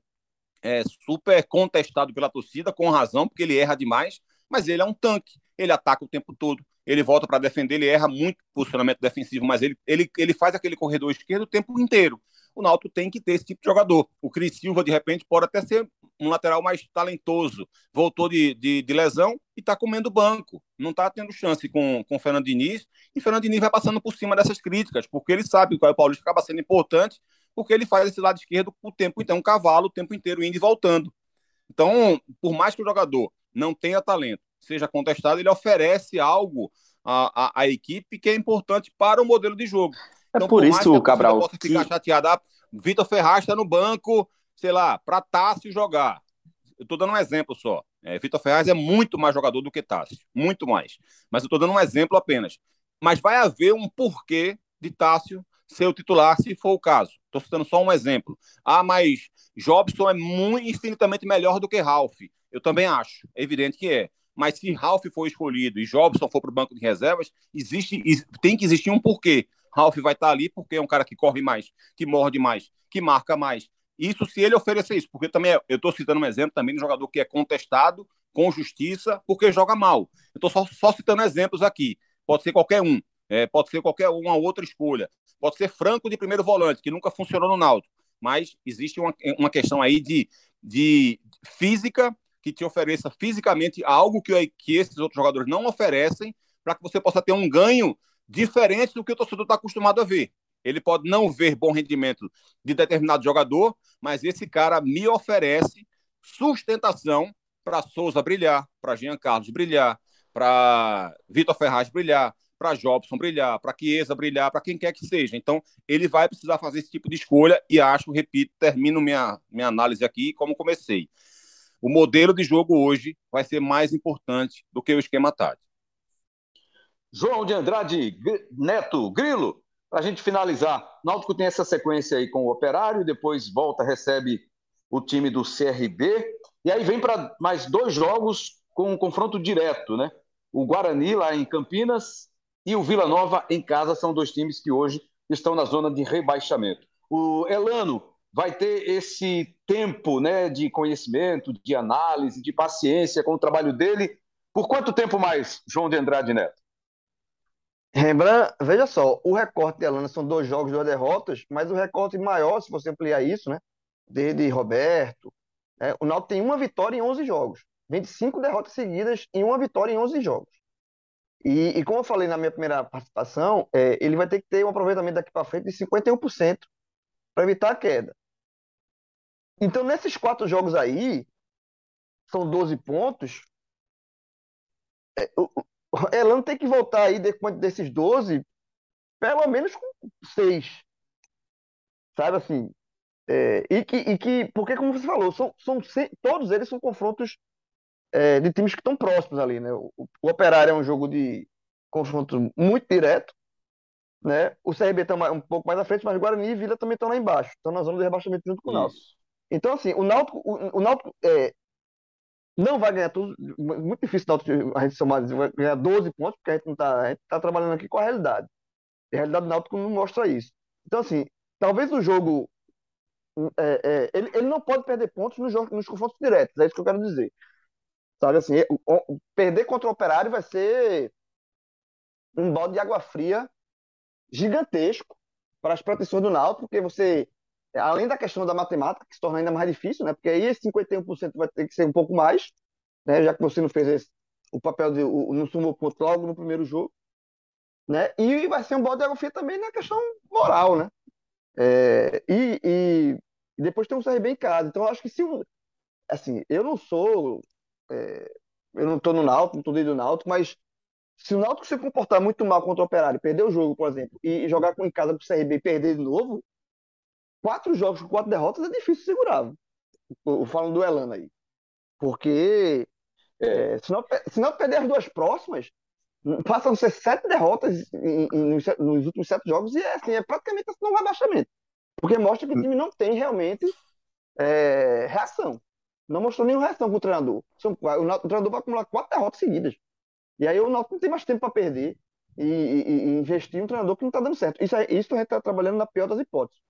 é super contestado pela torcida, com razão, porque ele erra demais, mas ele é um tanque. Ele ataca o tempo todo, ele volta para defender, ele erra muito posicionamento defensivo, mas ele, ele, ele faz aquele corredor esquerdo o tempo inteiro. O Náutico tem que ter esse tipo de jogador. O Cris Silva, de repente, pode até ser um lateral mais talentoso. Voltou de, de, de lesão e está comendo banco. Não está tendo chance com, com o Fernando Diniz. E o Fernando Diniz vai passando por cima dessas críticas, porque ele sabe que o Paulista acaba sendo importante, porque ele faz esse lado esquerdo o tempo então, um cavalo o tempo inteiro indo e voltando. Então, por mais que o jogador não tenha talento, seja contestado, ele oferece algo à, à, à equipe que é importante para o modelo de jogo. É então, por, isso, Cabral. Possa que... ficar chateado, ah, Vitor Ferraz está no banco, sei lá, para Tássio jogar. Eu estou dando um exemplo só. É, Vitor Ferraz é muito mais jogador do que Tássio, muito mais. Mas eu estou dando um exemplo apenas. Mas vai haver um porquê de Tássio ser o titular, se for o caso. Estou citando só um exemplo. Ah, mas Jobson é muito infinitamente melhor do que Ralph. Eu também acho. É evidente que é. Mas se Ralph for escolhido e Jobson for para o banco de reservas, existe, tem que existir um porquê. Ralph vai estar ali porque é um cara que corre mais, que morde mais, que marca mais. Isso se ele oferecer isso, porque também eu estou citando um exemplo também de um jogador que é contestado com justiça porque joga mal. Eu estou só, só, citando exemplos aqui. Pode ser qualquer um, é, pode ser qualquer uma outra escolha. Pode ser Franco de primeiro volante, que nunca funcionou no Náutico. Mas existe uma, uma questão aí de, de física que te ofereça fisicamente algo que, que esses outros jogadores não oferecem, para que você possa ter um ganho diferente do que o torcedor está acostumado a ver. Ele pode não ver bom rendimento de determinado jogador, mas esse cara me oferece sustentação para Souza brilhar, para Jean Carlos brilhar, para Vitor Ferraz brilhar, para Jobson brilhar, para Chiesa brilhar, para quem quer que seja. Então, ele vai precisar fazer esse tipo de escolha e acho, repito, termino minha, minha análise aqui como comecei o modelo de jogo hoje vai ser mais importante do que o esquema tático. João de Andrade Neto Grilo, para a gente finalizar, Náutico tem essa sequência aí com o Operário, depois volta, recebe o time do CRB, e aí vem para mais dois jogos com um confronto direto, né? O Guarani lá em Campinas e o Vila Nova em casa são dois times que hoje estão na zona de rebaixamento. O Elano vai ter esse tempo né, de conhecimento, de análise, de paciência com o trabalho dele. Por quanto tempo mais, João de Andrade Neto? Rembrandt, veja só, o recorte de Alana são dois jogos, duas derrotas, mas o recorte maior, se você ampliar isso, né, de Roberto, é, o Náutico tem uma vitória em 11 jogos, 25 derrotas seguidas e uma vitória em 11 jogos. E, e como eu falei na minha primeira participação, é, ele vai ter que ter um aproveitamento daqui para frente de 51% para evitar a queda. Então, nesses quatro jogos aí, são 12 pontos. É, o, Elano tem que voltar aí depois desses 12, pelo menos com 6. Sabe assim? É, e, que, e que, porque como você falou, são, são todos eles são confrontos é, de times que estão próximos ali, né? O, o, Operário é um jogo de confronto muito direto, né? O CRB está um pouco mais à frente, mas Guarani e Vila também estão lá embaixo, estão na zona de rebaixamento junto com o Náutico. Então, assim, o Náutico, o, o Náutico é, não vai ganhar tudo. Muito difícil Náutico, a gente somar, ganhar 12 pontos, porque a gente está tá trabalhando aqui com a realidade. E a realidade do Náutico não mostra isso. Então, assim, talvez o jogo. É, é, ele, ele não pode perder pontos nos, jogos, nos confrontos diretos, é isso que eu quero dizer. Sabe assim, o, o, perder contra o Operário vai ser um balde de água fria gigantesco para as proteções do Náutico, porque você além da questão da matemática, que se torna ainda mais difícil, né? Porque aí esse 51% vai ter que ser um pouco mais, né? Já que você não fez esse, o papel de o, não sumou ponto logo no primeiro jogo, né? E vai ser um balde de também na questão moral, né? É, e, e, e, depois tem um CRB em casa. Então, eu acho que se assim, eu não sou é, eu não estou no Náutico, não estou dentro do Náutico, mas se o Náutico se comportar muito mal contra o Operário, perder o jogo, por exemplo, e jogar em casa para o CRB e perder de novo, quatro jogos com quatro derrotas é difícil segurar. Falando do Elano aí. Porque é, se, não, se não perder as duas próximas, Passam a ser sete derrotas em, em, nos, nos, últimos sete jogos e é, assim, é praticamente assim, um rebaixamento. Porque mostra que o time não tem realmente é, reação. Não mostrou nenhuma reação com o treinador. O, treinador vai acumular quatro derrotas seguidas. E aí o Náutico não tem mais tempo para perder e, e, e, investir em um treinador que não está dando certo. Isso, isso a gente está trabalhando na pior das hipóteses.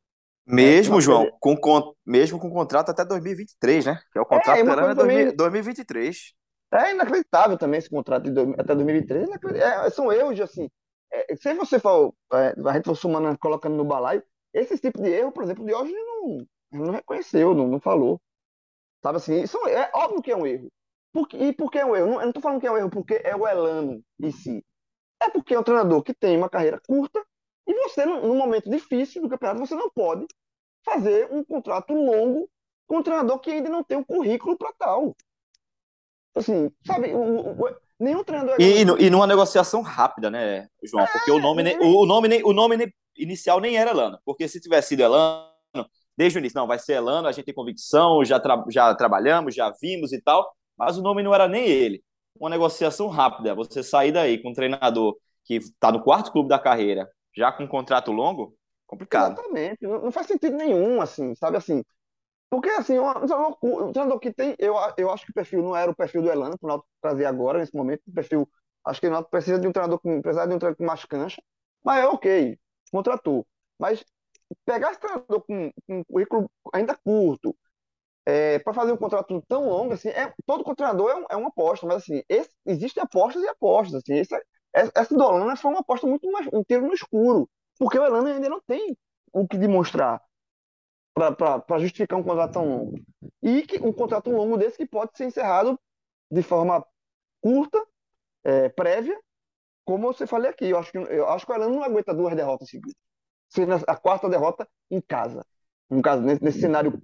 Mesmo, é, João, com, mesmo com contrato até 2023, né? Que é o contrato é, é também... 2023. É inacreditável também esse contrato de até 2023. É, são erros, assim. É, se você for, é, a gente for sumando, colocando no balaio, esse tipo de erro, por exemplo, de hoje não, não reconheceu, não, não falou. Sabe assim, isso é óbvio que é um erro. Por, e por que é um erro? Não, eu não estou falando que é um erro porque é o Elano em si. É porque é um treinador que tem uma carreira curta e você, num momento difícil do campeonato, você não pode fazer um contrato longo com um treinador que ainda não tem o currículo para tal. Assim, sabe, o, o, nenhum treinador. É e, e, numa negociação rápida, né, João? É, porque o nome, nem, o, nome, o nome inicial nem era Elano. Porque se tivesse sido Elano, desde o início, não, vai ser Elano, a gente tem convicção, já, tra já trabalhamos, já vimos e tal, mas o nome não era nem ele. Uma negociação rápida, você sair daí com um treinador que está no quarto clube da carreira, já com um contrato longo, complicado. Exatamente, não, faz sentido nenhum, assim, sabe assim. Porque, assim, um treinador que tem. Eu, eu acho que o perfil não era o perfil do Elano, para o trazer agora, nesse momento. O perfil. Acho que o Náutico precisa de um treinador com, precisa de um treinador com mais cancha. Mas é ok, contratou. Mas pegar esse treinador com, com um currículo ainda curto, é, para fazer um contrato tão longo, assim, é, todo treinador é, um, é, uma aposta, mas assim, esse, existem apostas e apostas. Assim, esse, essa do Holanda foi uma aposta muito mais, um tiro no escuro, porque o Holanda ainda não tem o que demonstrar para justificar um contrato tão longo. E que, um contrato longo desse que pode ser encerrado de forma curta, é, prévia, como você falei aqui. Eu acho que, eu acho que o Holanda não aguenta duas derrotas seguidas sendo a quarta derrota em casa. No caso, nesse, nesse cenário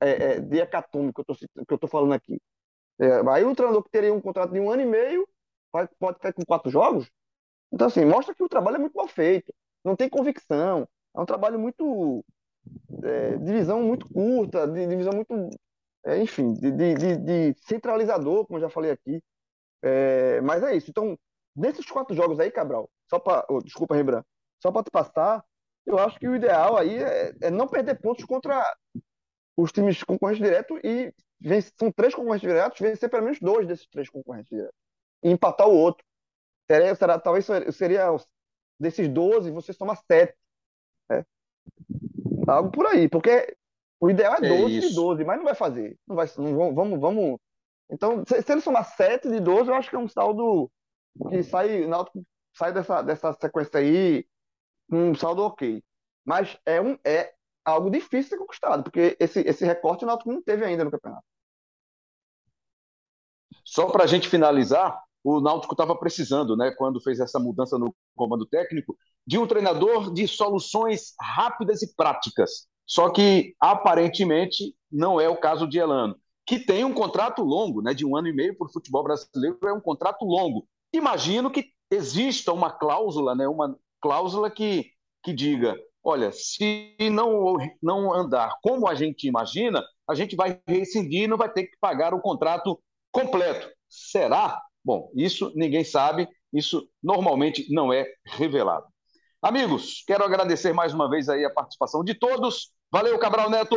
é, é, de hecatombe que eu estou falando aqui. É, aí o treinador que teria um contrato de um ano e meio pode cair com quatro jogos. Então, assim, mostra que o trabalho é muito mal feito. Não tem convicção. É um trabalho muito. É, divisão muito curta, de, divisão muito. É, enfim, de, de, de, centralizador, como eu já falei aqui. É, mas é isso. Então, nesses quatro jogos aí, Cabral, só para. Oh, desculpa, Rembrandt. Só para te passar, eu acho que o ideal aí é, é não perder pontos contra os times concorrentes diretos e vence, são três concorrentes diretos, vencer pelo menos dois desses três concorrentes diretos e empatar o outro. Seria, será, talvez seria desses 12, você soma 7. Né? Algo por aí, porque o ideal é 12 é de 12, mas não vai fazer. Não vai, não, vamos, vamos. Então, se, se ele somar 7 de 12, eu acho que é um saldo que sai, sai dessa, dessa sequência aí um saldo ok. Mas é, um, é algo difícil de ser conquistado, porque esse, esse recorte o Náutico não teve ainda no campeonato. Só para a gente finalizar, o Náutico estava precisando, né, quando fez essa mudança no comando técnico, de um treinador de soluções rápidas e práticas. Só que, aparentemente, não é o caso de Elano, que tem um contrato longo, né, de um ano e meio para o futebol brasileiro, é um contrato longo. Imagino que exista uma cláusula, né, uma cláusula que, que diga: olha, se não, não andar como a gente imagina, a gente vai rescindir e não vai ter que pagar o contrato completo. Será? Bom, isso ninguém sabe, isso normalmente não é revelado. Amigos, quero agradecer mais uma vez aí a participação de todos. Valeu, Cabral Neto.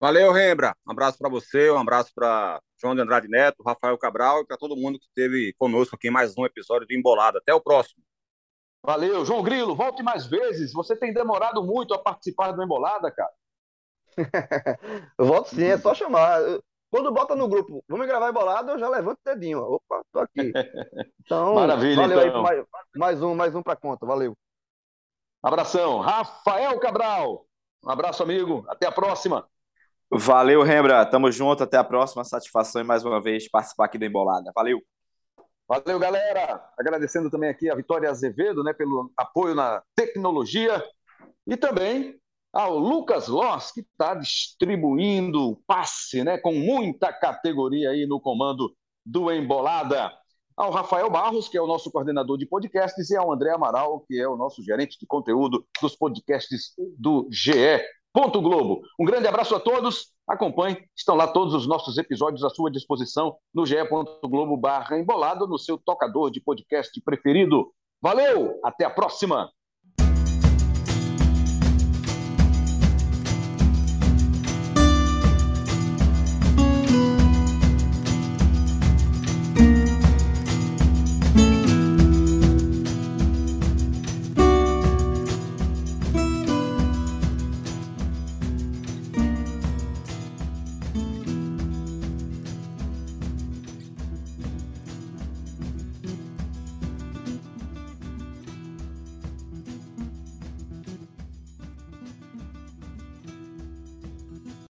Valeu, Rembra. Um abraço para você, um abraço para João de Andrade Neto, Rafael Cabral e para todo mundo que esteve conosco aqui em mais um episódio do Embolada. Até o próximo. Valeu, João Grilo. Volte mais vezes. Você tem demorado muito a participar do Embolada, cara. eu volto sim, é só chamar. Quando bota no grupo, vamos gravar embolada, eu já levanto o dedinho. Opa, tô aqui. Então, Maravilha, valeu então. aí, mais, mais um, mais um para conta. Valeu. Abração. Rafael Cabral. Um abraço, amigo. Até a próxima. Valeu, Rembra. Tamo junto. Até a próxima. Satisfação e mais uma vez participar aqui do Embolada. Valeu. Valeu, galera. Agradecendo também aqui a Vitória Azevedo, né, pelo apoio na tecnologia e também ao Lucas Loss, que está distribuindo passe, né, com muita categoria aí no comando do Embolada. Ao Rafael Barros, que é o nosso coordenador de podcasts, e ao André Amaral, que é o nosso gerente de conteúdo dos podcasts do GE. Globo. Um grande abraço a todos. Acompanhe, estão lá todos os nossos episódios à sua disposição no ge.globo barra embolado, no seu tocador de podcast preferido. Valeu, até a próxima!